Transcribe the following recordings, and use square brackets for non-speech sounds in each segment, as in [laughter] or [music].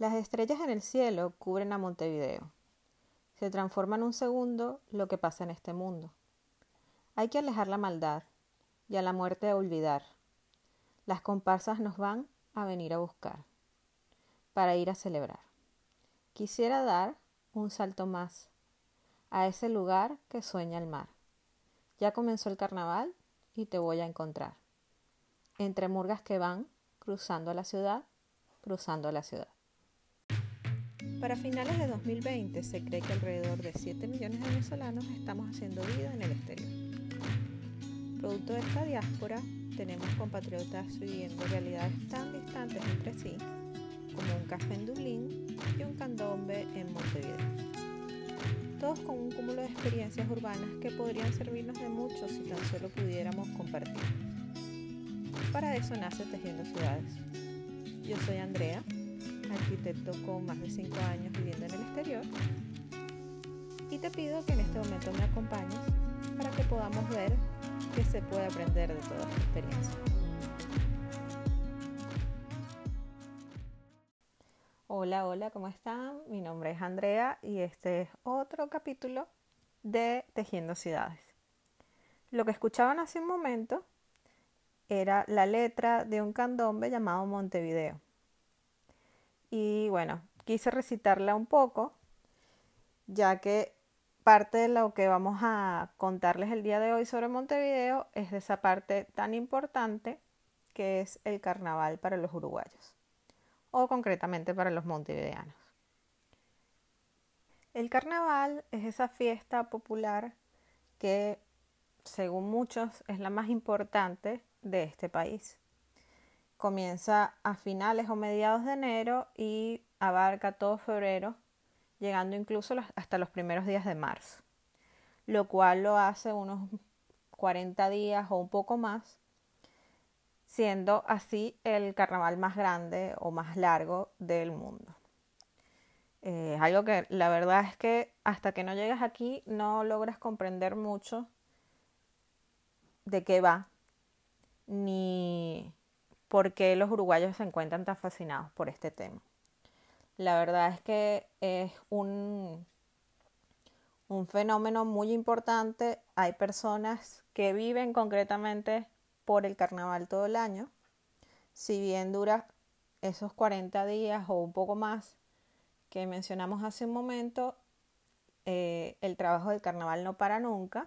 Las estrellas en el cielo cubren a Montevideo. Se transforma en un segundo lo que pasa en este mundo. Hay que alejar la maldad y a la muerte olvidar. Las comparsas nos van a venir a buscar para ir a celebrar. Quisiera dar un salto más a ese lugar que sueña el mar. Ya comenzó el carnaval y te voy a encontrar. Entre murgas que van cruzando la ciudad, cruzando la ciudad. Para finales de 2020 se cree que alrededor de 7 millones de venezolanos estamos haciendo vida en el exterior. Producto de esta diáspora, tenemos compatriotas viviendo realidades tan distantes entre sí como un café en Dublín y un candombe en Montevideo. Todos con un cúmulo de experiencias urbanas que podrían servirnos de mucho si tan solo pudiéramos compartir. Para eso nace Tejiendo Ciudades. Yo soy Andrea, arquitecto con más de 5 años viviendo en el exterior, y te pido que en este momento me acompañes para que podamos ver qué se puede aprender de toda esta experiencia. Hola, hola, ¿cómo están? Mi nombre es Andrea y este es otro capítulo de Tejiendo Ciudades. Lo que escuchaban hace un momento era la letra de un candombe llamado Montevideo. Y bueno, quise recitarla un poco, ya que parte de lo que vamos a contarles el día de hoy sobre Montevideo es de esa parte tan importante que es el carnaval para los uruguayos, o concretamente para los montevideanos. El carnaval es esa fiesta popular que, según muchos, es la más importante de este país. Comienza a finales o mediados de enero y abarca todo febrero, llegando incluso hasta los primeros días de marzo, lo cual lo hace unos 40 días o un poco más, siendo así el carnaval más grande o más largo del mundo. Eh, es algo que la verdad es que hasta que no llegas aquí no logras comprender mucho de qué va ni por qué los uruguayos se encuentran tan fascinados por este tema. La verdad es que es un, un fenómeno muy importante. Hay personas que viven concretamente por el carnaval todo el año. Si bien dura esos 40 días o un poco más que mencionamos hace un momento, eh, el trabajo del carnaval no para nunca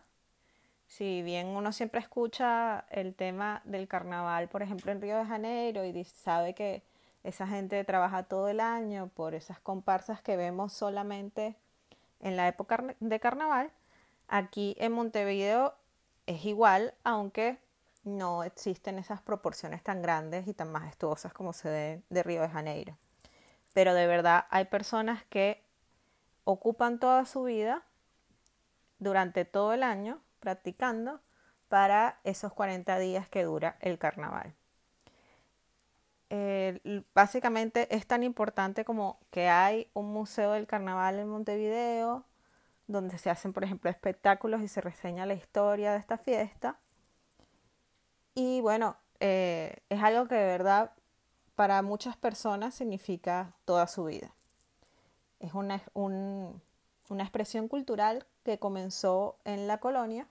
si bien uno siempre escucha el tema del carnaval, por ejemplo, en Río de Janeiro y sabe que esa gente trabaja todo el año por esas comparsas que vemos solamente en la época de carnaval, aquí en Montevideo es igual, aunque no existen esas proporciones tan grandes y tan majestuosas como se ve de Río de Janeiro. Pero de verdad hay personas que ocupan toda su vida durante todo el año practicando para esos 40 días que dura el carnaval. básicamente es tan importante como que hay un museo del carnaval en Montevideo, donde se hacen, por ejemplo, espectáculos y se reseña la historia de esta fiesta. Y bueno, eh, es algo que de verdad para muchas personas significa toda su vida. Es una, una expresión cultural que comenzó en la colonia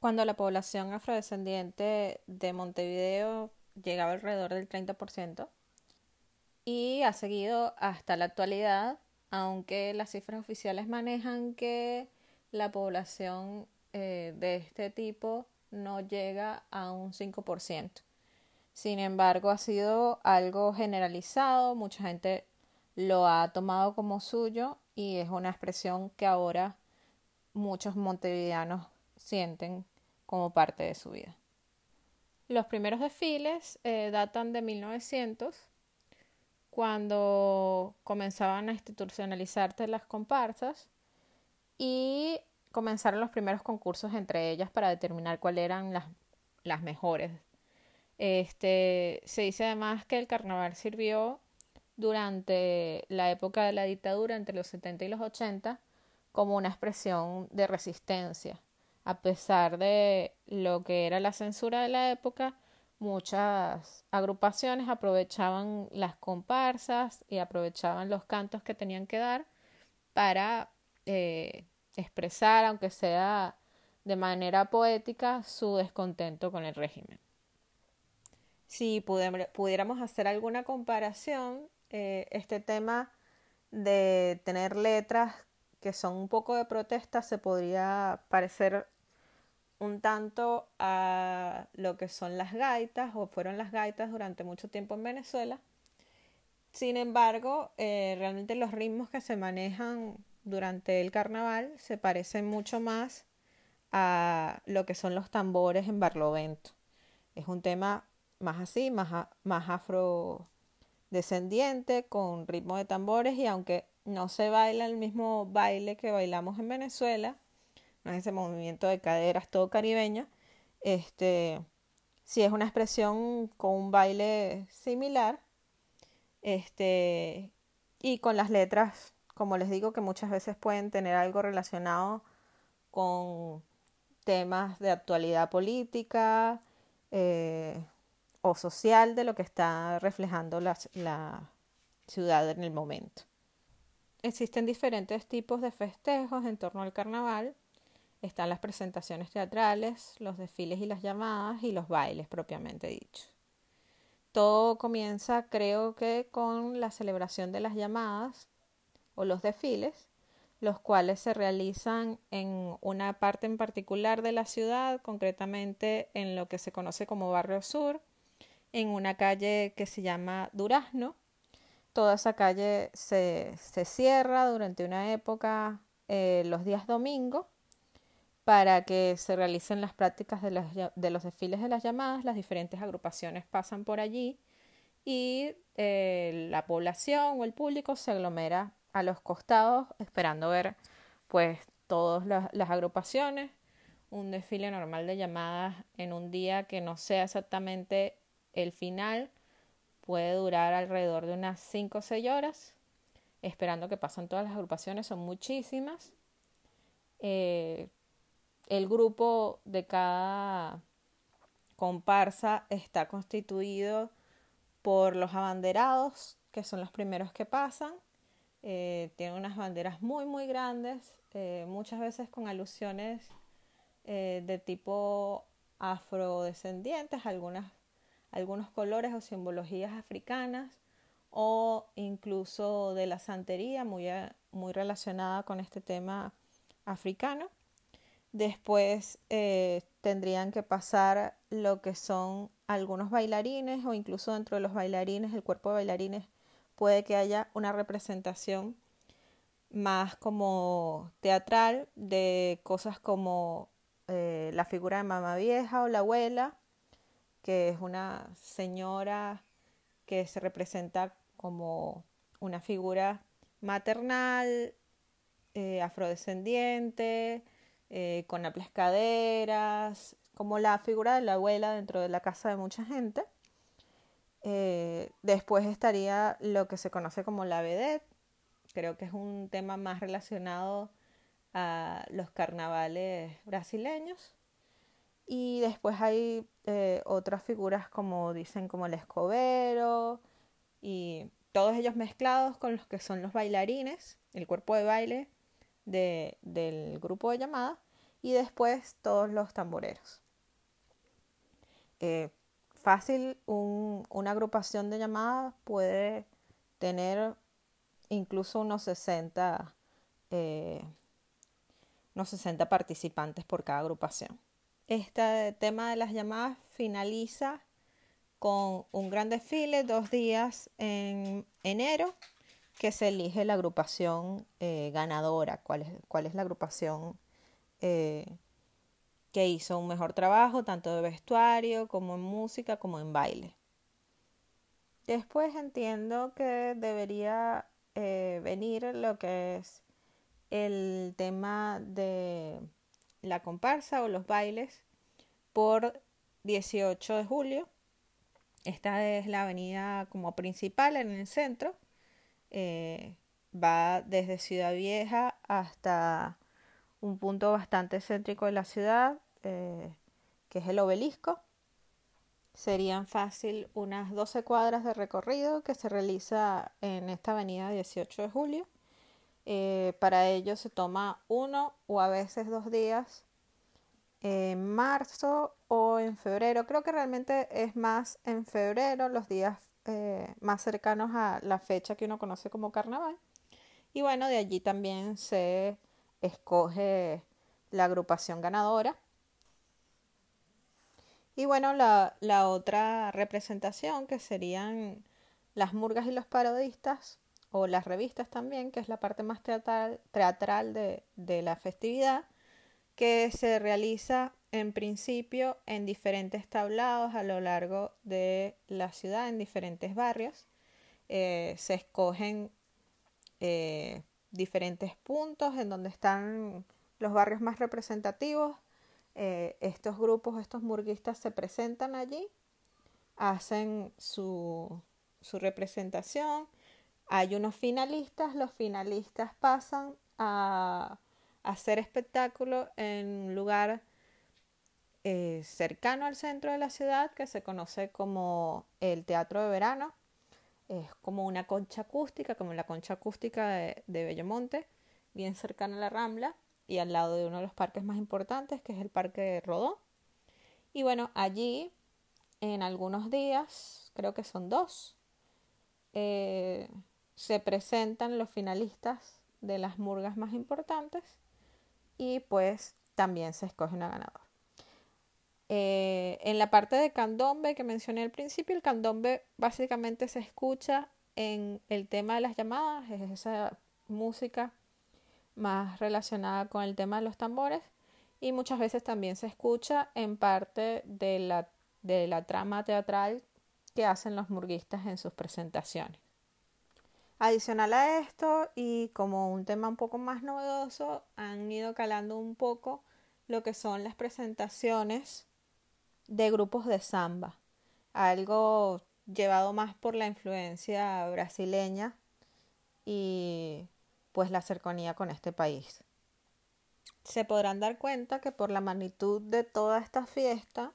cuando la población afrodescendiente de Montevideo llegaba alrededor del 30% y ha seguido hasta la actualidad, aunque las cifras oficiales manejan que la población eh, de este tipo no llega a un 5%. Sin embargo, ha sido algo generalizado, mucha gente lo ha tomado como suyo y es una expresión que ahora muchos montevideanos sienten como parte de su vida. Los primeros desfiles eh, datan de 1900, cuando comenzaban a institucionalizarse las comparsas y comenzaron los primeros concursos entre ellas para determinar cuáles eran las, las mejores. Este, se dice además que el carnaval sirvió durante la época de la dictadura entre los 70 y los 80 como una expresión de resistencia a pesar de lo que era la censura de la época, muchas agrupaciones aprovechaban las comparsas y aprovechaban los cantos que tenían que dar para eh, expresar, aunque sea de manera poética, su descontento con el régimen. Si pudiéramos hacer alguna comparación, eh, este tema de tener letras que son un poco de protesta se podría parecer un tanto a lo que son las gaitas o fueron las gaitas durante mucho tiempo en Venezuela. Sin embargo, eh, realmente los ritmos que se manejan durante el carnaval se parecen mucho más a lo que son los tambores en Barlovento. Es un tema más así, más, más afrodescendiente, con ritmo de tambores y aunque no se baila el mismo baile que bailamos en Venezuela, no es ese movimiento de caderas todo caribeño, este, si es una expresión con un baile similar, este, y con las letras, como les digo, que muchas veces pueden tener algo relacionado con temas de actualidad política eh, o social de lo que está reflejando la, la ciudad en el momento. Existen diferentes tipos de festejos en torno al carnaval están las presentaciones teatrales, los desfiles y las llamadas y los bailes propiamente dicho. Todo comienza creo que con la celebración de las llamadas o los desfiles, los cuales se realizan en una parte en particular de la ciudad, concretamente en lo que se conoce como Barrio Sur, en una calle que se llama Durazno. Toda esa calle se, cierra durante una época eh, los días domingos para que se realicen las prácticas de, los desfiles de las llamadas. Las diferentes agrupaciones pasan por allí y eh, la población o el público se aglomera a los costados esperando ver pues todas las, agrupaciones. Un desfile normal de llamadas en un día que no sea exactamente el final puede durar alrededor de unas 5 o 6 horas, esperando que pasen todas las agrupaciones, son muchísimas. Eh, el grupo de cada comparsa está constituido por los abanderados, que son los primeros que pasan. Eh, tienen unas banderas muy, muy grandes, eh, muchas veces con alusiones de tipo afrodescendientes, algunas, algunos colores o simbologías africanas o incluso de la santería muy, muy relacionada con este tema africano. Después eh, tendrían que pasar lo que son algunos bailarines o incluso dentro de los bailarines, el cuerpo de bailarines, puede que haya una representación más como teatral de cosas como eh, la figura de mamá vieja o la abuela, que es una señora que se representa como una figura maternal, eh, afrodescendiente, eh, con caderas, como la figura de la abuela dentro de la casa de mucha gente. Eh, después estaría lo que se conoce como la vedette, creo que es un tema más relacionado a los carnavales brasileños. Y después hay eh, otras figuras como dicen como el escobero y todos ellos mezclados con los que son los bailarines, el cuerpo de baile del grupo de llamada y después todos los tamboreros. Eh, fácil, una agrupación de llamadas puede tener incluso unos 60, eh, unos 60 participantes por cada agrupación. Este tema de las llamadas finaliza con un gran desfile, dos días en enero que se elige la agrupación eh, ganadora, cuál es, cuál es la agrupación eh, que hizo un mejor trabajo, tanto de vestuario como en música, como en baile. Después entiendo que debería eh, venir lo que es el tema de la comparsa o los bailes por 18 de julio. Esta es la avenida como principal en el centro eh, va desde Ciudad Vieja hasta un punto bastante céntrico de la ciudad, eh, que es el obelisco. serían fácil unas 12 cuadras de recorrido que se realiza en esta avenida 18 de julio. Eh, para ello se toma uno o a veces dos días en marzo o en febrero. Creo que realmente es más en febrero, los días eh, más cercanos a la fecha que uno conoce como carnaval. Y bueno, de allí también se escoge la agrupación ganadora. Y bueno, la otra representación que serían las murgas y los parodistas, o las revistas también, que es la parte más teatral, teatral de, de la festividad, que se realiza en principio en diferentes tablados a lo largo de la ciudad, en diferentes barrios. Eh, se escogen eh, diferentes puntos en donde están los barrios más representativos. Eh, estos grupos, estos murguistas se presentan allí, hacen su, su representación. Hay unos finalistas, los finalistas pasan a hacer espectáculo en un lugar eh, cercano al centro de la ciudad que se conoce como el Teatro de Verano. Es como una concha acústica, como la concha acústica de, de Bellomonte, bien cercana a la Rambla y al lado de uno de los parques más importantes, que es el Parque Rodó. Y bueno, allí en algunos días, creo que son dos, eh, se presentan los finalistas de las murgas más importantes y pues también se escoge una ganadora. Eh, en la parte de candombe que mencioné al principio, el candombe básicamente se escucha en el tema de las llamadas, es esa música más relacionada con el tema de los tambores y muchas veces también se escucha en parte de la, de la trama teatral que hacen los murguistas en sus presentaciones. Adicional a esto, y como un tema un poco más novedoso, han ido calando un poco lo que son las presentaciones de grupos de samba, algo llevado más por la influencia brasileña y pues la cercanía con este país. Se podrán dar cuenta que por la magnitud de toda esta fiesta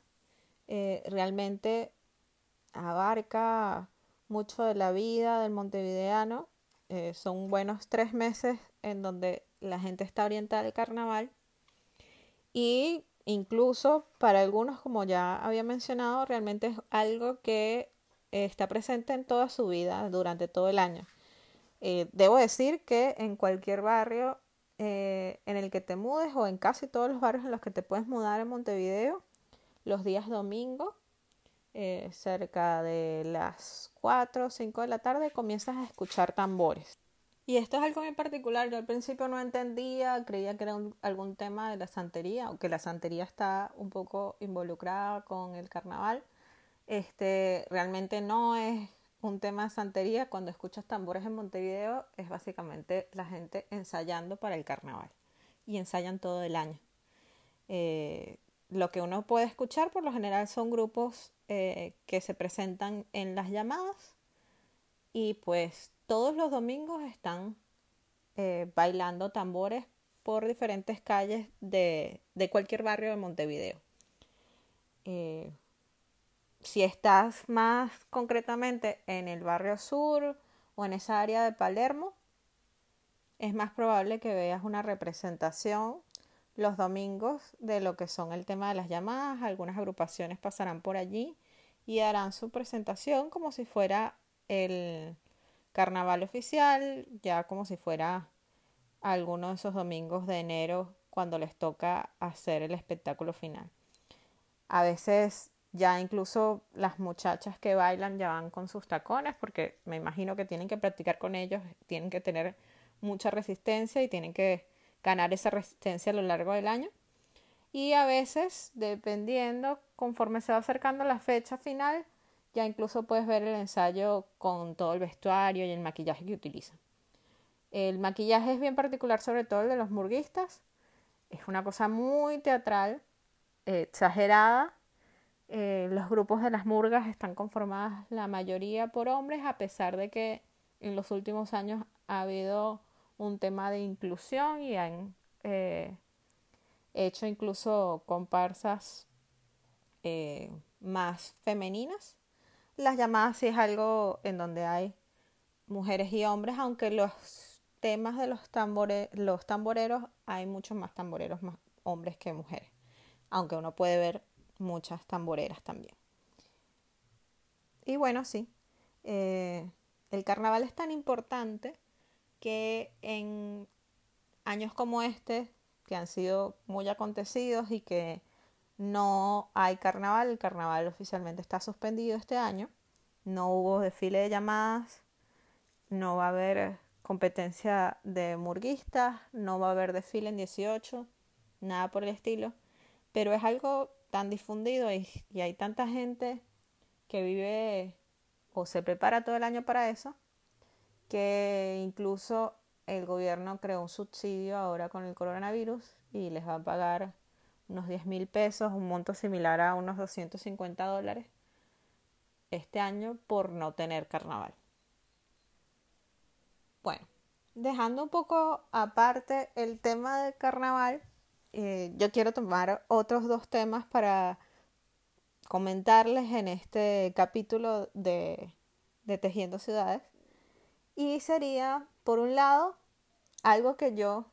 eh, realmente abarca mucho de la vida del montevideano. Eh, son buenos tres meses en donde la gente está orientada al carnaval. Y incluso para algunos, como ya había mencionado, realmente es algo que está presente en toda su vida, durante todo el año. Eh, debo decir que en cualquier barrio eh, en el que te mudes o en casi todos los barrios en los que te puedes mudar en Montevideo, los días domingo eh, cerca de las 4 o 5 de la tarde comienzas a escuchar tambores. Y esto es algo muy particular. Yo al principio no entendía, creía que era algún tema de la santería, aunque la santería está un poco involucrada con el carnaval. Este, realmente no es un tema de santería. Cuando escuchas tambores en Montevideo es básicamente la gente ensayando para el carnaval. Y ensayan todo el año. Eh, lo que uno puede escuchar por lo general son grupos eh, que se presentan en las llamadas y pues todos los domingos están eh, bailando tambores por diferentes calles de, cualquier barrio de Montevideo. Eh, si estás más concretamente en el barrio sur o en esa área de Palermo, es más probable que veas una representación los domingos de lo que son el tema de las llamadas. Algunas agrupaciones pasarán por allí y harán su presentación como si fuera el carnaval oficial, ya como si fuera alguno de esos domingos de enero cuando les toca hacer el espectáculo final. A veces ya incluso las muchachas que bailan ya van con sus tacones porque me imagino que tienen que practicar con ellos, tienen que tener mucha resistencia y tienen que ganar esa resistencia a lo largo del año. Y a veces, dependiendo, conforme se va acercando la fecha final, ya incluso puedes ver el ensayo con todo el vestuario y el maquillaje que utilizan. El maquillaje es bien particular, sobre todo el de los murguistas. Es una cosa muy teatral, exagerada. Eh, los grupos de las murgas están conformadas la mayoría por hombres, a pesar de que en los últimos años ha habido un tema de inclusión y han eh, hecho incluso comparsas eh, más femeninas. Las llamadas sí es algo en donde hay mujeres y hombres, aunque los temas de los, los tamboreros hay muchos más tamboreros más hombres que mujeres, aunque uno puede ver muchas tamboreras también. Y bueno, sí, eh, el carnaval es tan importante que en años como este, que han sido muy acontecidos y que no hay carnaval, el carnaval oficialmente está suspendido este año, no hubo desfile de llamadas, no va a haber competencia de murguistas, no va a haber desfile en 18, nada por el estilo, pero es algo tan difundido y, y hay tanta gente que vive o se prepara todo el año para eso, que incluso el gobierno creó un subsidio ahora con el coronavirus y les va a pagar unos 10 mil pesos, un monto similar a unos 250 dólares este año por no tener carnaval. Bueno, dejando un poco aparte el tema del carnaval, eh, yo quiero tomar otros dos temas para comentarles en este capítulo de, Tejiendo Ciudades. Y sería, por un lado, algo que yo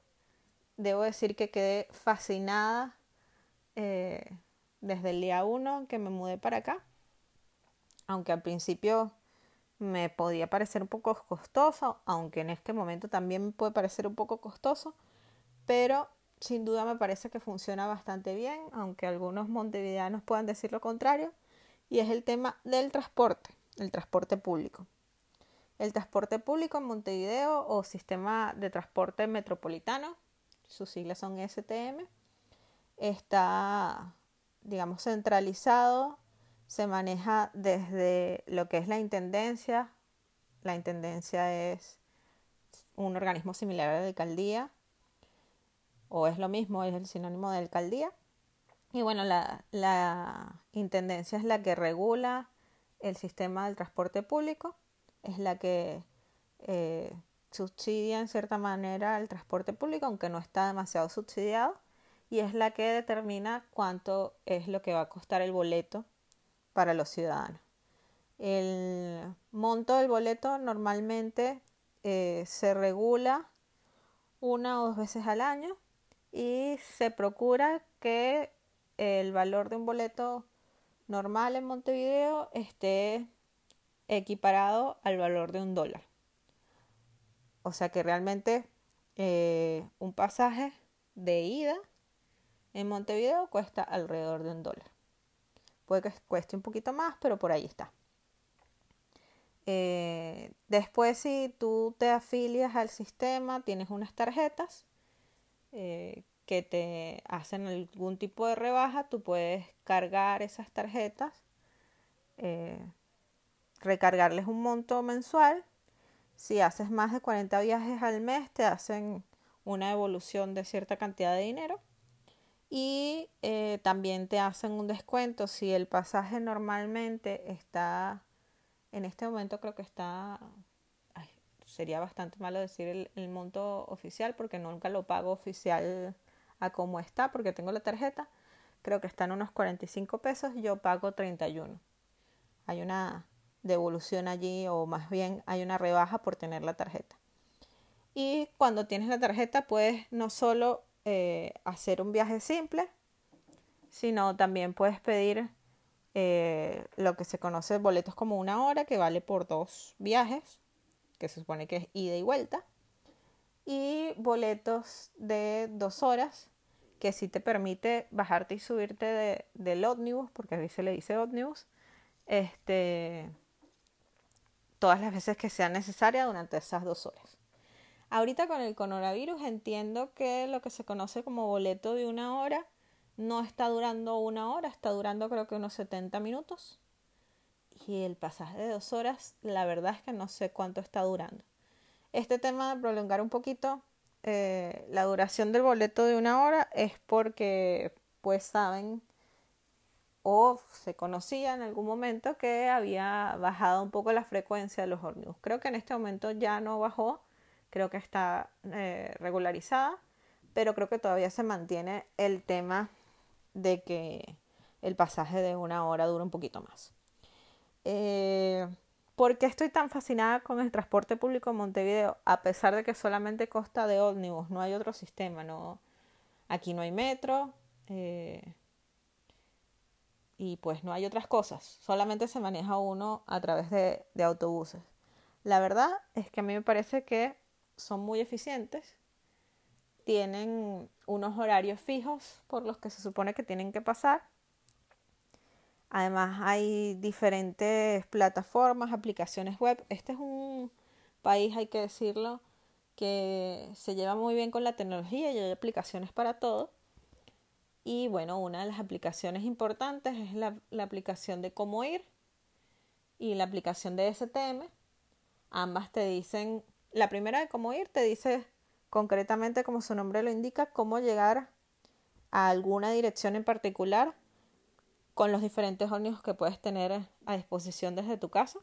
debo decir que quedé fascinada eh, desde el día uno que me mudé para acá. Aunque al principio me podía parecer un poco costoso, aunque en este momento también me puede parecer un poco costoso, pero sin duda me parece que funciona bastante bien, aunque algunos montevideanos puedan decir lo contrario, y es el tema del transporte, el transporte público. El transporte público en Montevideo o Sistema de Transporte Metropolitano, sus siglas son STM, está, digamos, centralizado se maneja desde lo que es la intendencia. La intendencia es un organismo similar a la alcaldía, o es lo mismo, es el sinónimo de alcaldía. Y bueno, la, intendencia es la que regula el sistema del transporte público, es la que eh, subsidia en cierta manera el transporte público, aunque no está demasiado subsidiado, y es la que determina cuánto es lo que va a costar el boleto para los ciudadanos. El monto del boleto normalmente eh, se regula una o dos veces al año y se procura que el valor de un boleto normal en Montevideo esté equiparado al valor de un dólar. O sea que realmente eh, un pasaje de ida en Montevideo cuesta alrededor de un dólar. Puede que cueste un poquito más, pero por ahí está. Eh, después, si tú te afilias al sistema, tienes unas tarjetas eh, que te hacen algún tipo de rebaja, tú puedes cargar esas tarjetas, recargarles un monto mensual. Si haces más de 40 viajes al mes, te hacen una devolución de cierta cantidad de dinero y eh, también te hacen un descuento si el pasaje normalmente está, en este momento creo que está, sería bastante malo decir el, monto oficial porque nunca lo pago oficial a cómo está porque tengo la tarjeta, creo que están unos 45 pesos, yo pago 31. Hay una devolución allí o más bien hay una rebaja por tener la tarjeta. Y cuando tienes la tarjeta puedes no solo eh, hacer un viaje simple, sino también puedes pedir eh, lo que se conoce boletos como una hora, que vale por dos viajes, que se supone que es ida y vuelta, y boletos de dos horas, que sí te permite bajarte y subirte de, del ómnibus, porque a veces se le dice ómnibus, este, todas las veces que sea necesaria durante esas dos horas. Ahorita con el coronavirus entiendo que lo que se conoce como boleto de una hora no está durando una hora, está durando creo que unos 70 minutos. Y el pasaje de dos horas, la verdad es que no sé cuánto está durando. Este tema de prolongar un poquito eh, la duración del boleto de una hora es porque pues saben o se conocía en algún momento que había bajado un poco la frecuencia de los ómnibus. Creo que en este momento ya no bajó, creo que está eh, regularizada, pero creo que todavía se mantiene el tema de que el pasaje de una hora dura un poquito más. Eh, ¿Por qué estoy tan fascinada con el transporte público en Montevideo? A pesar de que solamente consta de ómnibus, no hay otro sistema, no, aquí no hay metro eh, y pues no hay otras cosas, solamente se maneja uno a través de, autobuses. La verdad es que a mí me parece que son muy eficientes, tienen unos horarios fijos por los que se supone que tienen que pasar Además hay diferentes plataformas, aplicaciones web. Este es un país, hay que decirlo, que se lleva muy bien con la tecnología y hay aplicaciones para todo. Y bueno, una de las aplicaciones importantes es la, aplicación de cómo ir y la aplicación de STM. Ambas te dicen, la primera de cómo ir te dice concretamente, como su nombre lo indica, cómo llegar a alguna dirección en particular con los diferentes ómnibus que puedes tener a disposición desde tu casa.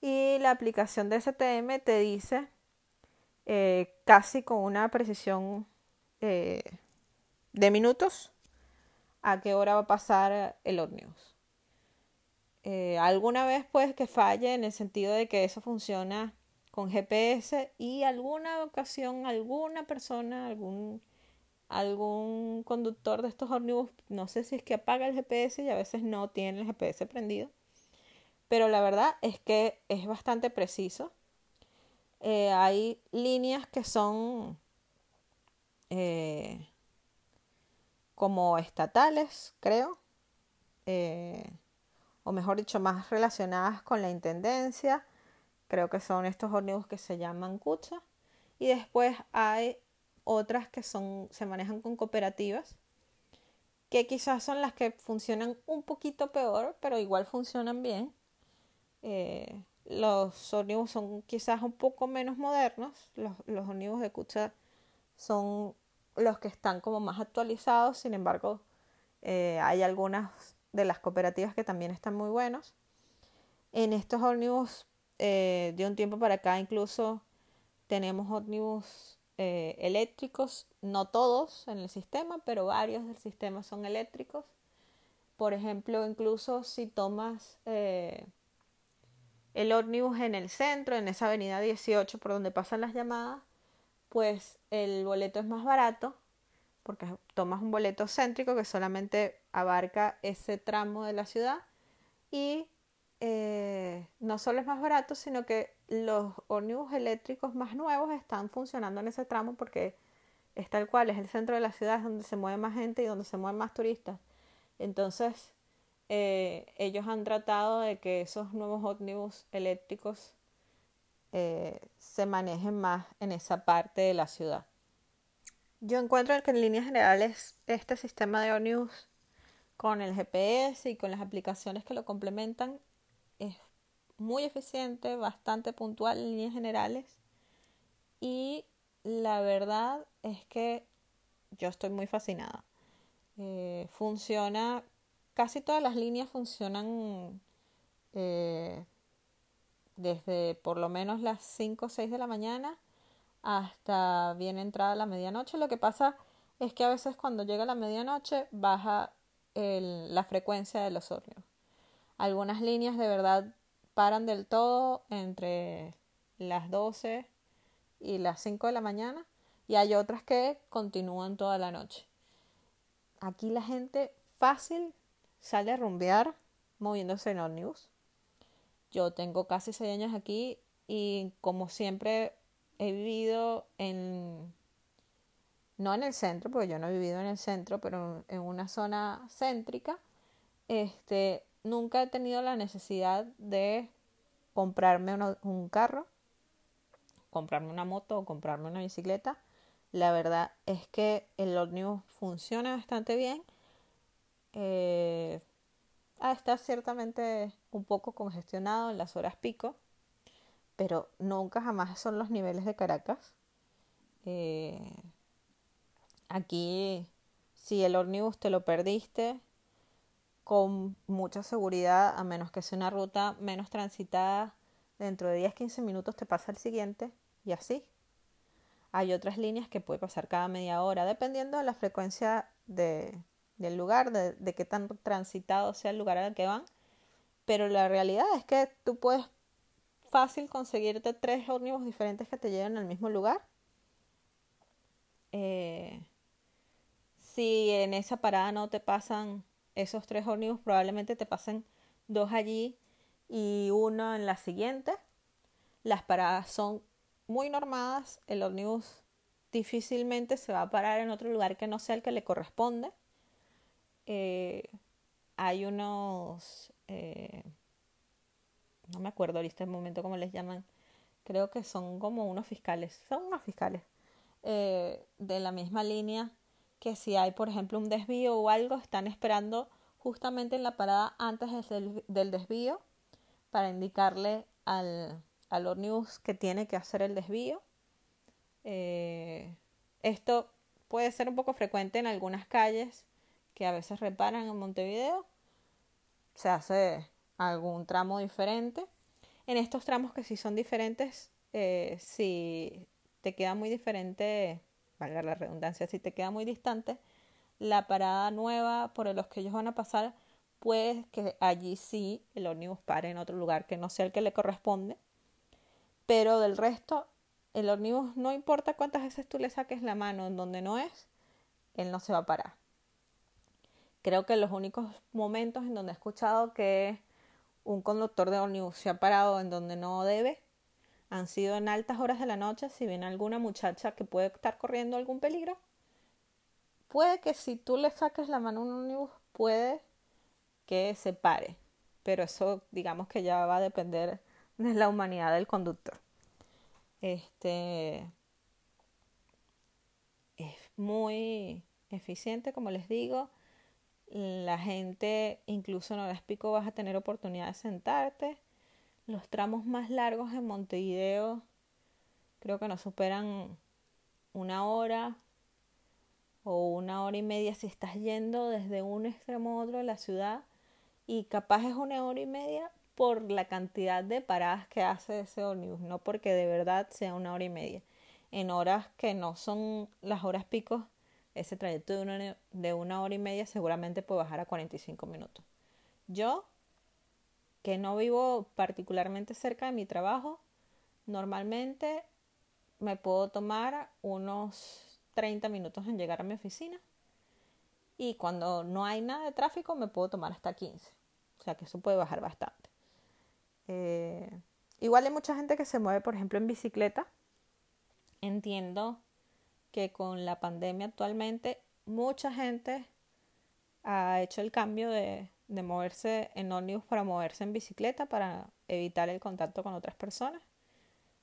Y la aplicación de STM te dice eh, casi con una precisión eh, de minutos a qué hora va a pasar el ómnibus. Eh, alguna vez puede que falle en el sentido de que eso funciona con GPS y alguna ocasión alguna persona, algún algún conductor de estos ómnibus, no sé si es que apaga el GPS y a veces no tiene el GPS prendido, pero la verdad es que es bastante preciso. Eh, hay líneas que son eh, como estatales, creo, eh, o mejor dicho, más relacionadas con la intendencia. Creo que son estos ómnibus que se llaman Cucha. Y después hay otras que son, se manejan con cooperativas, que quizás son las que funcionan un poquito peor, pero igual funcionan bien. Eh, los ómnibus son quizás un poco menos modernos, los, los de Cucha son los que están como más actualizados, sin embargo, eh, hay algunas de las cooperativas que también están muy buenos. En estos ómnibus, eh, de un tiempo para acá, incluso tenemos ómnibus eh, eléctricos, no todos en el sistema, pero varios del sistema son eléctricos. Por ejemplo, incluso si tomas el ómnibus en el centro, en esa avenida 18 por donde pasan las llamadas, pues el boleto es más barato porque tomas un boleto céntrico que solamente abarca ese tramo de la ciudad y eh, no solo es más barato, sino que los ómnibus eléctricos más nuevos están funcionando en ese tramo porque es tal cual, es el centro de la ciudad, es donde se mueve más gente y donde se mueven más turistas. Entonces, eh, ellos han tratado de que esos nuevos ómnibus eléctricos eh, se manejen más en esa parte de la ciudad. Yo encuentro que en líneas generales este sistema de ómnibus con el GPS y con las aplicaciones que lo complementan es muy eficiente, bastante puntual en líneas generales y la verdad es que yo estoy muy fascinada. Eh, funciona, casi todas las líneas funcionan eh, desde por lo menos las 5 o 6 de la mañana hasta bien entrada la medianoche. Lo que pasa es que a veces cuando llega la medianoche baja la frecuencia de los hornos. Algunas líneas de verdad paran del todo entre las 12 y las 5 de la mañana y hay otras que continúan toda la noche. Aquí la gente fácil sale a rumbear moviéndose en ómnibus. Yo tengo casi 6 años aquí y como siempre he vivido en no en el centro, porque yo no he vivido en el centro, pero en una zona céntrica, este, nunca he tenido la necesidad de comprarme un carro, comprarme una moto o comprarme una bicicleta. La verdad es que el ómnibus funciona bastante bien. Eh, está ciertamente un poco congestionado en las horas pico, pero nunca jamás son los niveles de Caracas. Eh, aquí, si el ómnibus te lo perdiste, con mucha seguridad, a menos que sea una ruta menos transitada, dentro de 10-15 minutos te pasa el siguiente y así. Hay otras líneas que puede pasar cada media hora, dependiendo de la frecuencia de, del lugar, de, qué tan transitado sea el lugar al que van. Pero la realidad es que tú puedes fácil conseguirte tres ómnibus diferentes que te lleven al mismo lugar. Eh, si en esa parada no te pasan esos tres ómnibus, probablemente te pasen dos allí y uno en la siguiente. Las paradas son muy normadas, el ómnibus difícilmente se va a parar en otro lugar que no sea el que le corresponde. Eh, hay unos, eh, no me acuerdo ahorita el momento cómo les llaman, creo que son como unos fiscales, son unos fiscales eh, de la misma línea que si hay, por ejemplo, un desvío o algo, están esperando justamente en la parada antes del, desvío para indicarle al, al que tiene que hacer el desvío. Esto puede ser un poco frecuente en algunas calles que a veces reparan en Montevideo. Se hace algún tramo diferente. En estos tramos que sí son diferentes, eh, si te queda muy diferente, valga la redundancia, si te queda muy distante, la parada nueva por los que ellos van a pasar, puede que allí sí el ómnibus pare en otro lugar que no sea el que le corresponde. Pero del resto, el ómnibus no importa cuántas veces tú le saques la mano en donde no es, él no se va a parar. Creo que los únicos momentos en donde he escuchado que un conductor de ómnibus se ha parado en donde no debe han sido en altas horas de la noche si viene alguna muchacha que puede estar corriendo algún peligro. Puede que si tú le saques la mano a un ómnibus, puede que se pare, pero eso digamos que ya va a depender de la humanidad del conductor. Este es muy eficiente, como les digo. La gente, incluso en horas pico, vas a tener oportunidad de sentarte. Los tramos más largos en Montevideo creo que no superan una hora o una hora y media si estás yendo desde un extremo a otro de la ciudad y capaz es una hora y media por la cantidad de paradas que hace ese ómnibus, no porque de verdad sea una hora y media. En horas que no son las horas picos, ese trayecto de una, de una hora y media seguramente puede bajar a 45 minutos. Yo, que no vivo particularmente cerca de mi trabajo, normalmente me puedo tomar unos 30 minutos en llegar a mi oficina y cuando no hay nada de tráfico me puedo tomar hasta 15. O sea que eso puede bajar bastante. Eh, igual hay mucha gente que se mueve, por ejemplo, en bicicleta. Entiendo que con la pandemia actualmente mucha gente ha hecho el cambio de, de moverse en ómnibus para moverse en bicicleta para evitar el contacto con otras personas.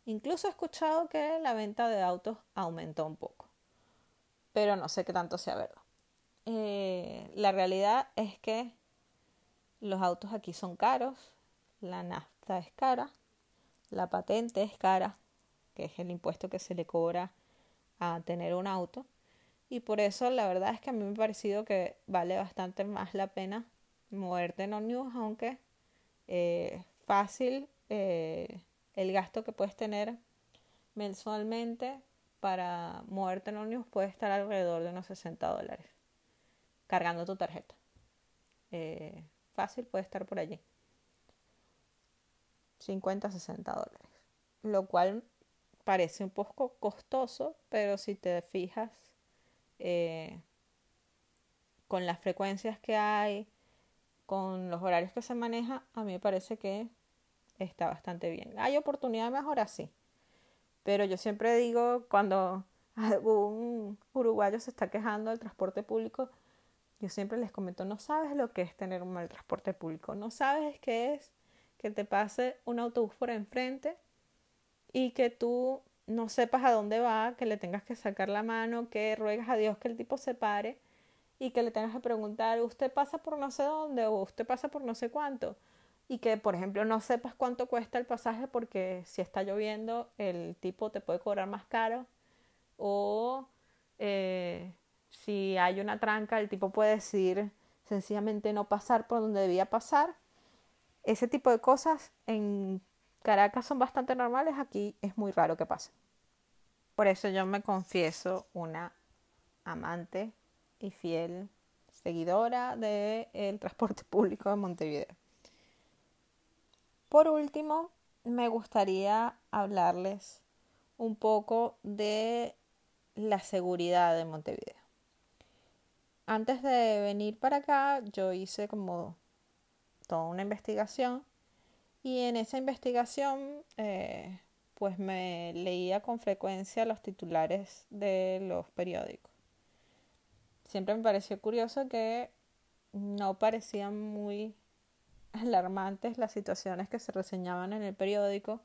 Incluso he escuchado que la venta de autos aumentó un poco, pero no sé qué tanto sea verdad. Eh, la realidad es que los autos aquí son caros, la nafta es cara, la patente es cara, que es el impuesto que se le cobra a tener un auto. Y por eso la verdad es que a mí me ha parecido que vale bastante más la pena moverte en ómnibus, aunque eh, fácil eh, el gasto que puedes tener mensualmente para moverte en ómnibus puede estar alrededor de unos 60 dólares cargando tu tarjeta. Eh, fácil puede estar por allí. 50, 60 dólares. Lo cual parece un poco costoso, pero si te fijas eh, con las frecuencias que hay, con los horarios que se maneja, a mí me parece que está bastante bien. ¿Hay oportunidad de mejorar? Sí. Pero yo siempre digo, cuando algún uruguayo se está quejando del transporte público, yo siempre les comento, no sabes lo que es tener un mal transporte público, no sabes qué es que te pase un autobús por enfrente y que tú no sepas a dónde va, que le tengas que sacar la mano, que ruegas a Dios que el tipo se pare y que le tengas que preguntar, usted pasa por no sé dónde o usted pasa por no sé cuánto. Y que, por ejemplo, no sepas cuánto cuesta el pasaje porque si está lloviendo el tipo te puede cobrar más caro. O eh, si hay una tranca, el tipo puede decir sencillamente no pasar por donde debía pasar ese tipo de cosas en Caracas son bastante normales, aquí es muy raro que pase. Por eso yo me confieso una amante y fiel seguidora del transporte [laughs] público de Montevideo. Por último, me gustaría hablarles un poco de la seguridad de Montevideo. Antes de venir para acá, yo hice como toda una investigación y en esa investigación eh, pues me leía con frecuencia los titulares de los periódicos. Siempre me pareció curioso que no parecían muy [laughs] alarmantes las situaciones que se reseñaban en el periódico.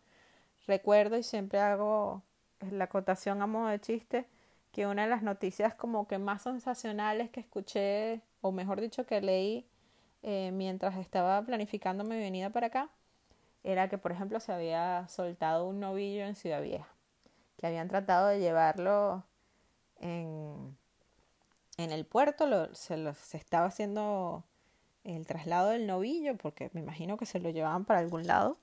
Recuerdo y siempre hago la acotación a modo de chiste que una de las noticias como que más sensacionales que escuché, o mejor dicho que leí eh, mientras estaba planificando mi venida para acá, era que por ejemplo se había soltado un novillo en Ciudad Vieja, que habían tratado de llevarlo en, en el puerto, se, se estaba haciendo el traslado del novillo, porque me imagino que se lo llevaban para algún lado.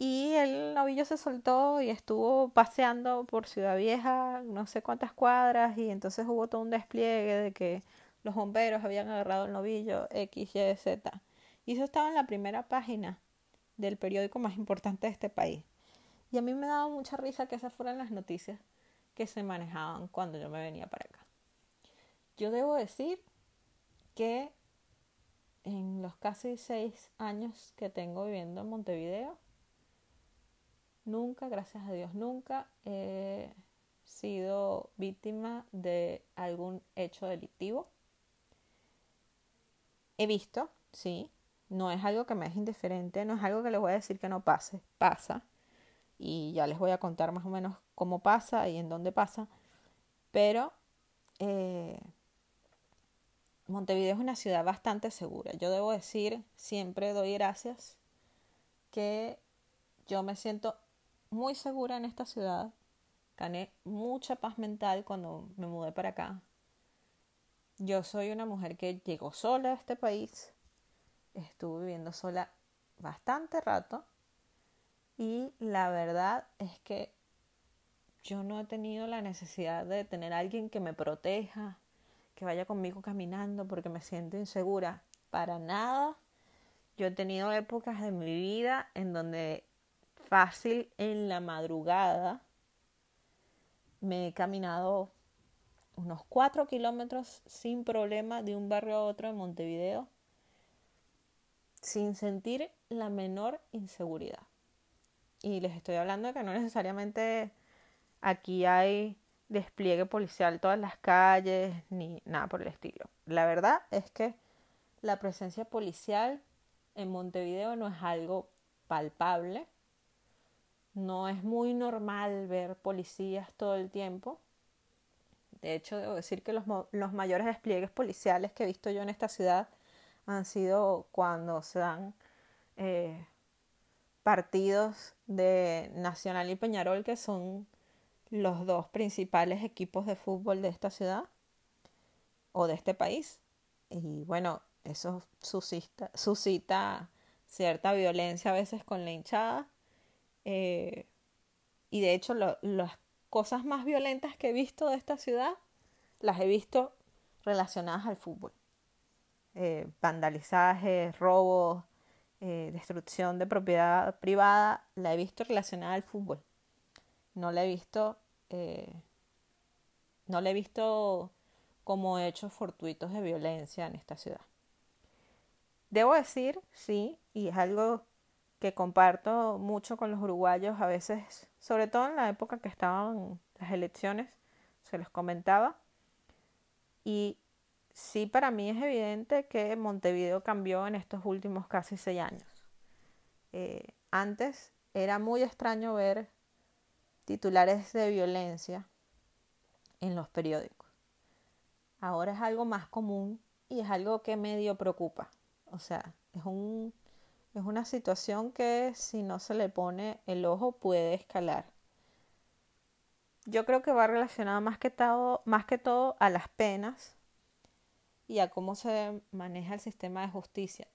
Y el novillo se soltó y estuvo paseando por Ciudad Vieja, no sé cuántas cuadras, y entonces hubo todo un despliegue de que los bomberos habían agarrado el novillo X, Y, Z. Y eso estaba en la primera página del periódico más importante de este país. Y a mí me daba mucha risa que esas fueran las noticias que se manejaban cuando yo me venía para acá. Yo debo decir que en los casi seis años que tengo viviendo en Montevideo, nunca, gracias a Dios, nunca he sido víctima de algún hecho delictivo. He visto, sí, no es algo que me es indiferente, no es algo que les voy a decir que no pase, pasa. Y ya les voy a contar más o menos cómo pasa y en dónde pasa. Pero eh, Montevideo es una ciudad bastante segura. Yo debo decir, siempre doy gracias que yo me siento muy segura en esta ciudad. Gané mucha paz mental cuando me mudé para acá. Yo soy una mujer que llegó sola a este país. Estuve viviendo sola bastante rato. Y la verdad es que yo no he tenido la necesidad de tener a alguien que me proteja, que vaya conmigo caminando porque me siento insegura. Para nada. Yo he tenido épocas de mi vida en donde fácil en la madrugada me he caminado unos cuatro kilómetros sin problema de un barrio a otro en Montevideo sin sentir la menor inseguridad. Y les estoy hablando de que no necesariamente aquí hay despliegue policial todas las calles ni nada por el estilo. La verdad es que la presencia policial en Montevideo no es algo palpable. No es muy normal ver policías todo el tiempo. De hecho, debo decir que los, los mayores despliegues policiales que he visto yo en esta ciudad han sido cuando se dan eh, partidos de Nacional y Peñarol que son los dos principales equipos de fútbol de esta ciudad o de este país. Y bueno, eso suscita, cierta violencia a veces con la hinchada. Eh, y de hecho, las cosas más violentas que he visto de esta ciudad las he visto relacionadas al fútbol. Eh, vandalizaje, robos, eh, destrucción de propiedad privada, la he visto relacionada al fútbol no la he visto, eh, no la he visto como hechos fortuitos de violencia en esta ciudad. Debo decir, sí, y es algo que comparto mucho con los uruguayos a veces, sobre todo en la época que estaban las elecciones, se los comentaba. Y sí, para mí es evidente que Montevideo cambió en estos últimos casi seis años. Eh, antes era muy extraño ver titulares de violencia en los periódicos. Ahora es algo más común y es algo que medio preocupa. O sea, es, un, es una situación que si no se le pone el ojo puede escalar. Yo creo que va relacionado más que más que todo a las penas y a cómo se maneja el sistema de justicia.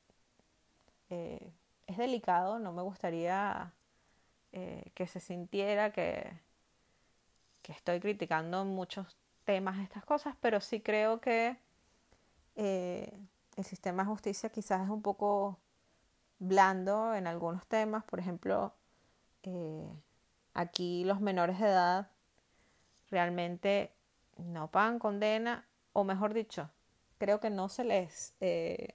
Eh, es delicado, no me gustaría eh, que se sintiera que, estoy criticando muchos temas estas cosas, pero sí creo que eh, el sistema de justicia quizás es un poco blando en algunos temas. Por ejemplo, aquí los menores de edad realmente no pagan condena, o mejor dicho, creo que no se les... Eh,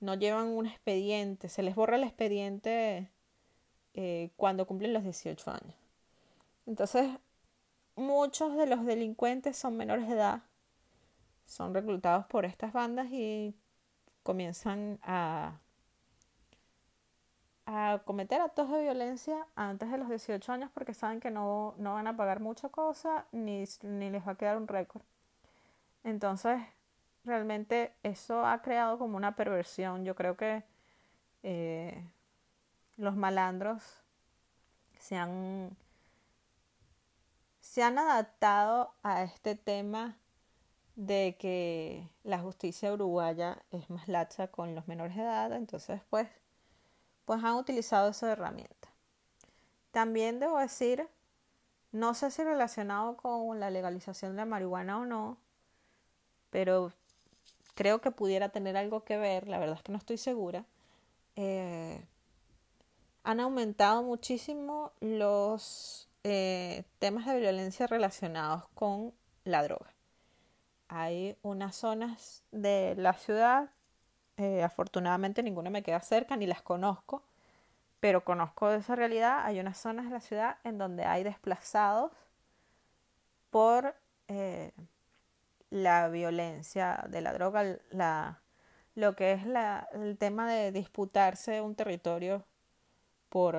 no llevan un expediente, se les borra el expediente eh, cuando cumplen los 18 años. Entonces, muchos de los delincuentes son menores de edad, son reclutados por estas bandas y comienzan a, a cometer actos de violencia antes de los 18 años porque saben que no, no van a pagar mucha cosa ni, ni les va a quedar un récord. Entonces, realmente eso ha creado como una perversión. Yo creo que eh, los malandros se han, se han adaptado a este tema de que la justicia uruguaya es más laxa con los menores de edad, entonces pues, pues han utilizado esa herramienta. También debo decir, no sé si relacionado con la legalización de la marihuana o no, pero creo que pudiera tener algo que ver, la verdad es que no estoy segura. Eh, han aumentado muchísimo los eh, temas de violencia relacionados con la droga. Hay unas zonas de la ciudad, eh, afortunadamente ninguna me queda cerca ni las conozco, pero conozco esa realidad. Hay unas zonas de la ciudad en donde hay desplazados por la violencia de la droga, la, lo que es la, el tema de disputarse un territorio por,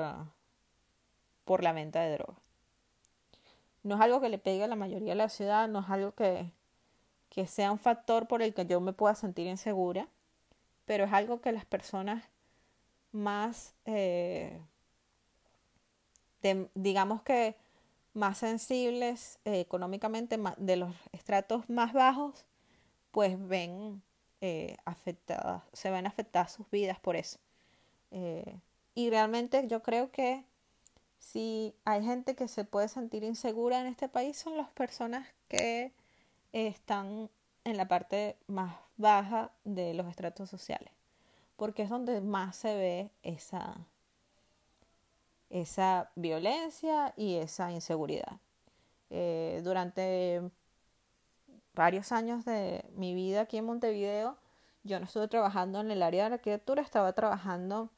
por la venta de droga. No es algo que le pegue a la mayoría de la ciudad, no es algo que, que sea un factor por el que yo me pueda sentir insegura, pero es algo que las personas más, eh, digamos que más sensibles eh, económicamente, de los estratos más bajos, pues ven eh, afectadas, se ven afectadas sus vidas por eso. y realmente yo creo que si hay gente que se puede sentir insegura en este país son las personas que están en la parte más baja de los estratos sociales, porque es donde más se ve esa, esa violencia y esa inseguridad. Eh, durante varios años de mi vida aquí en Montevideo, yo no estuve trabajando en el área de arquitectura, estaba trabajando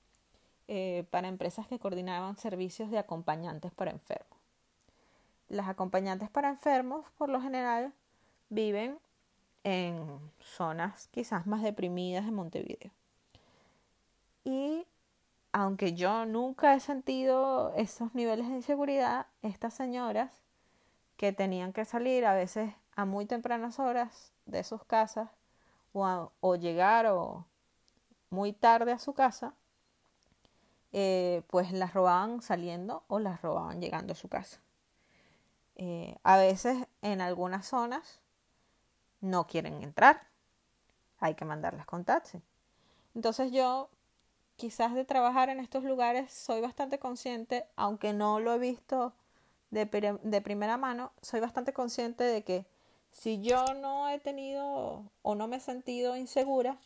eh, para empresas que coordinaban servicios de acompañantes para enfermos. Las acompañantes para enfermos, por lo general, viven en zonas quizás más deprimidas de Montevideo. Y aunque yo nunca he sentido esos niveles de inseguridad, estas señoras que tenían que salir a veces a muy tempranas horas de sus casas o, llegar o muy tarde a su casa, eh, pues las robaban saliendo o las robaban llegando a su casa. Eh, a veces en algunas zonas no quieren entrar. Hay que mandarlas con taxi. Entonces yo, quizás de trabajar en estos lugares, soy bastante consciente, aunque no lo he visto de, primera mano, soy bastante consciente de que si yo no he tenido o no me he sentido insegura,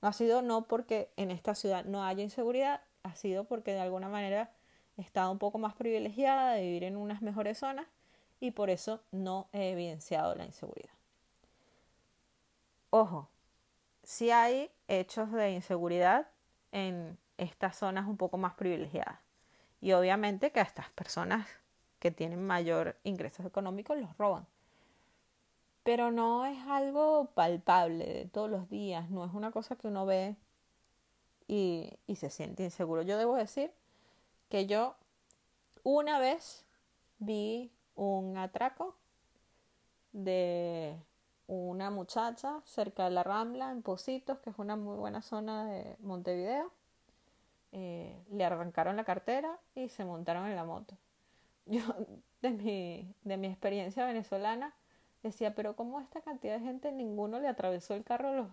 no ha sido no porque en esta ciudad no haya inseguridad, ha sido porque de alguna manera he estado un poco más privilegiada de vivir en unas mejores zonas y por eso no he evidenciado la inseguridad. Ojo, si hay hechos de inseguridad en estas zonas un poco más privilegiadas. Y obviamente que a estas personas que tienen mayor ingresos económicos los roban. Pero no es algo palpable de todos los días, no es una cosa que uno ve y, y se siente inseguro. Yo debo decir que yo una vez vi un atraco de una muchacha cerca de la Rambla, en Positos, que es una muy buena zona de Montevideo. Eh, le arrancaron la cartera y se montaron en la moto. [laughs] Yo, de mi, de mi experiencia venezolana, decía, pero ¿cómo esta cantidad de gente ninguno le atravesó el carro a los,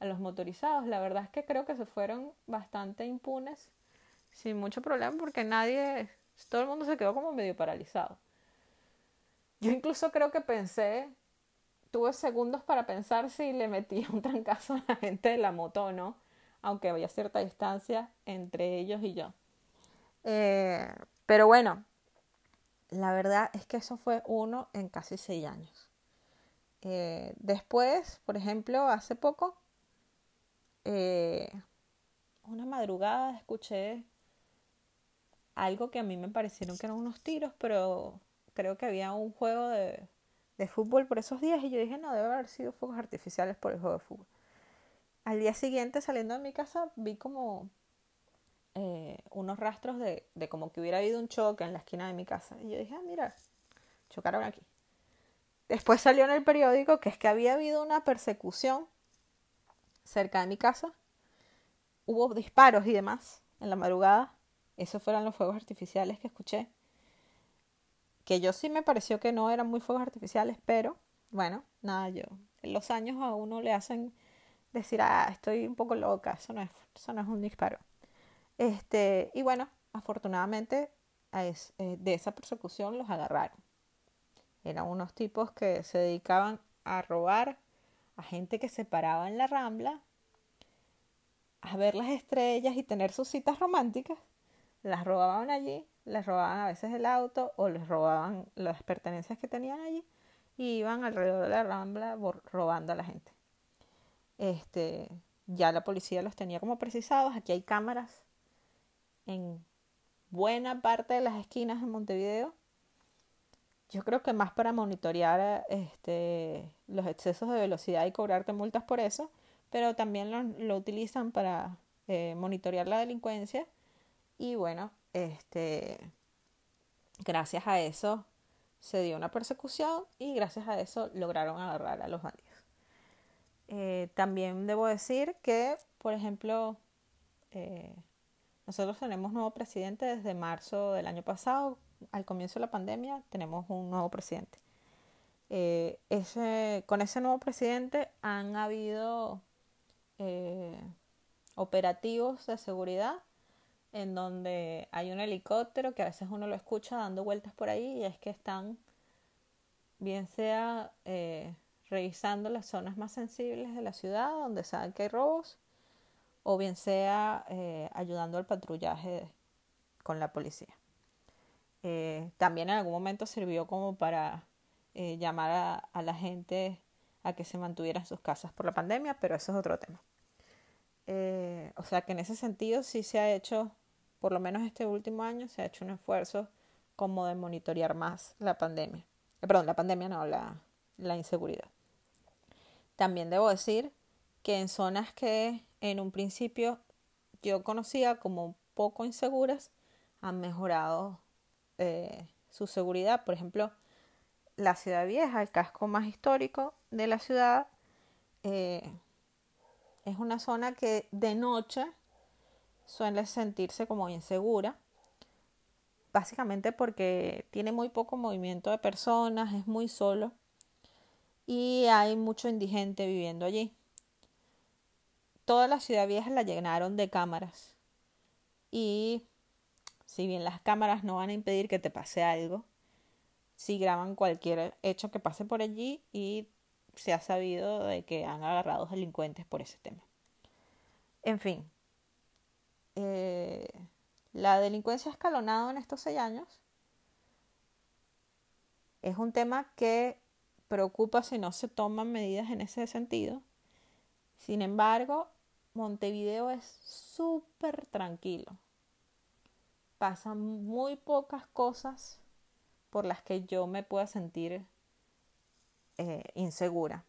a los motorizados? La verdad es que creo que se fueron bastante impunes, sin mucho problema, porque nadie, todo el mundo se quedó como medio paralizado. Yo incluso creo que pensé tuve segundos para pensar si le metía un trancazo a la gente de la moto o no, aunque había cierta distancia entre ellos y yo. Eh, pero bueno, la verdad es que eso fue uno en casi seis años. Eh, después, por ejemplo, hace poco, eh, una madrugada escuché algo que a mí me parecieron que eran unos tiros, pero creo que había un juego de, de fútbol por esos días y yo dije, no, debe haber sido fuegos artificiales por el juego de fútbol. Al día siguiente, saliendo de mi casa, vi como eh, unos rastros de, de, como que hubiera habido un choque en la esquina de mi casa. Y yo dije, ah, mira, chocaron aquí. Después salió en el periódico que es que había habido una persecución cerca de mi casa. Hubo disparos y demás en la madrugada. Esos fueron los fuegos artificiales que escuché que yo sí me pareció que no eran muy fuegos artificiales, pero bueno, nada, yo, los años a uno le hacen decir, ah, estoy un poco loca, eso no es, eso no es un disparo. Este, y bueno, afortunadamente eh, de esa persecución los agarraron. Eran unos tipos que se dedicaban a robar a gente que se paraba en la rambla, a ver las estrellas y tener sus citas románticas. Las robaban allí les robaban a veces el auto o les robaban las pertenencias que tenían allí y iban alrededor de la rambla robando a la gente. Este, ya la policía los tenía como precisados. Aquí hay cámaras en buena parte de las esquinas de Montevideo. Yo creo que más para monitorear este, los excesos de velocidad y cobrarte multas por eso, pero también lo, utilizan para eh, monitorear la delincuencia y bueno, este, gracias a eso se dio una persecución y gracias a eso lograron agarrar a los bandidos. Eh, también debo decir que, por ejemplo, eh, nosotros tenemos nuevo presidente desde marzo del año pasado. Al comienzo de la pandemia tenemos un nuevo presidente. Eh, con ese nuevo presidente han habido operativos de seguridad en donde hay un helicóptero que a veces uno lo escucha dando vueltas por ahí y es que están, bien sea eh, revisando las zonas más sensibles de la ciudad donde saben que hay robos, o bien sea eh, ayudando al patrullaje con la policía. Eh, también en algún momento sirvió como para llamar a, a la gente a que se mantuviera en sus casas por la pandemia, pero eso es otro tema. o sea que en ese sentido sí se ha hecho por lo menos este último año se ha hecho un esfuerzo como de monitorear más la pandemia. Eh, perdón, la pandemia no, la, la inseguridad. También debo decir que en zonas que en un principio yo conocía como poco inseguras, han mejorado eh, su seguridad. Por ejemplo, la ciudad vieja, el casco más histórico de la ciudad, eh, es una zona que de noche suele sentirse como insegura, básicamente porque tiene muy poco movimiento de personas, es muy solo y hay mucho indigente viviendo allí. Toda la ciudad vieja la llenaron de cámaras y si bien las cámaras no van a impedir que te pase algo, si graban cualquier hecho que pase por allí y se ha sabido de que han agarrado delincuentes por ese tema. En fin, eh, la delincuencia escalonada en estos seis años es un tema que preocupa si no se toman medidas en ese sentido. Sin embargo, Montevideo es súper tranquilo. Pasan muy pocas cosas por las que yo me pueda sentir eh, insegura.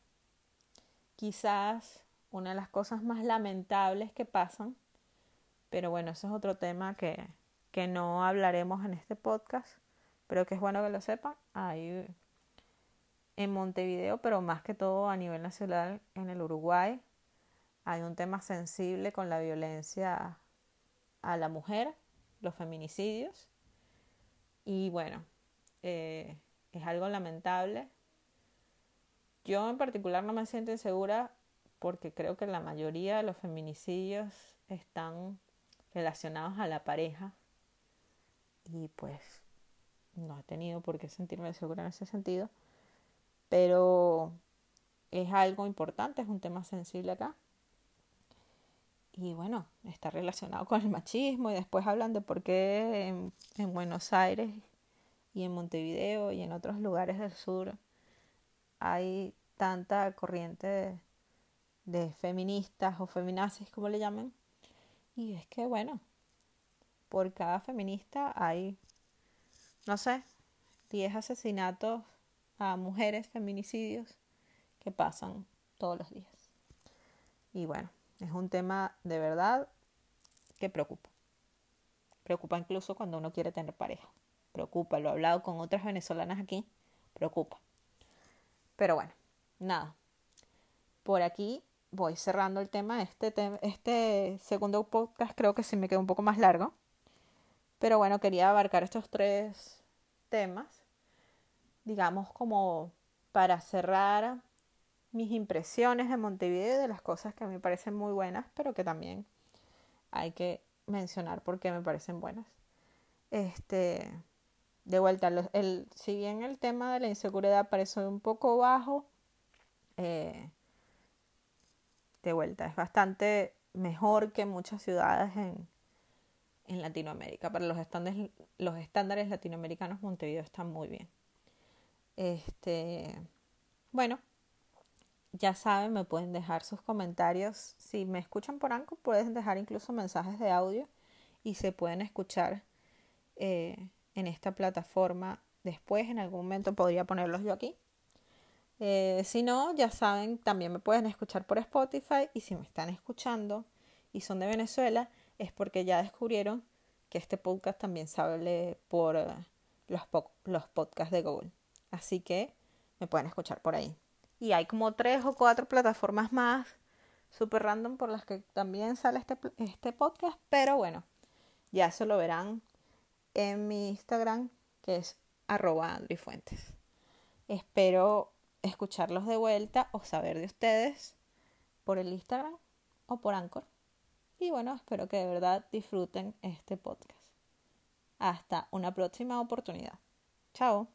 Quizás una de las cosas más lamentables que pasan pero bueno, eso es otro tema que, que no hablaremos en este podcast, pero que es bueno que lo sepan. Hay en Montevideo, pero más que todo a nivel nacional en el Uruguay, hay un tema sensible con la violencia a la mujer, los feminicidios. Y bueno, eh, es algo lamentable. Yo en particular no me siento insegura porque creo que la mayoría de los feminicidios están relacionados a la pareja y pues no he tenido por qué sentirme segura en ese sentido pero es algo importante, es un tema sensible acá. Y bueno, está relacionado con el machismo y después hablan de por qué en, en Buenos Aires y en Montevideo y en otros lugares del sur hay tanta corriente de, feministas o feminazis, como le llaman. Y es que, bueno, por cada feminista hay, no sé, 10 asesinatos a mujeres, feminicidios, que pasan todos los días. Y bueno, es un tema de verdad que preocupa. Preocupa incluso cuando uno quiere tener pareja. Preocupa, lo he hablado con otras venezolanas aquí, preocupa. Pero bueno, nada. Por aquí voy cerrando el tema. Este, este segundo podcast creo que sí me quedó un poco más largo. Pero bueno, quería abarcar estos tres temas, digamos como para cerrar mis impresiones de Montevideo y de las cosas que me parecen muy buenas, pero que también hay que mencionar porque me parecen buenas. Este, de vuelta, el, si bien el tema de la inseguridad parece un poco bajo, eh, vuelta, es bastante mejor que muchas ciudades en, en Latinoamérica. Para los estándares, los estándares latinoamericanos, Montevideo está muy bien. Este, bueno, ya saben, me pueden dejar sus comentarios. Si me escuchan por Anco, pueden dejar incluso mensajes de audio y se pueden escuchar eh, en esta plataforma. Después, en algún momento, podría ponerlos yo aquí. Eh, si no, ya saben, también me pueden escuchar por Spotify y si me están escuchando y son de Venezuela, es porque ya descubrieron que este podcast también sale por eh, los, los podcasts de Google. Así que me pueden escuchar por ahí. Y hay como tres o cuatro plataformas más super random por las que también sale este, este podcast, pero bueno, ya se lo verán en mi Instagram, que es arroba Fuentes. Espero escucharlos de vuelta o saber de ustedes por el Instagram o por Anchor. Y bueno, espero que de verdad disfruten este podcast. Hasta una próxima oportunidad. Chao.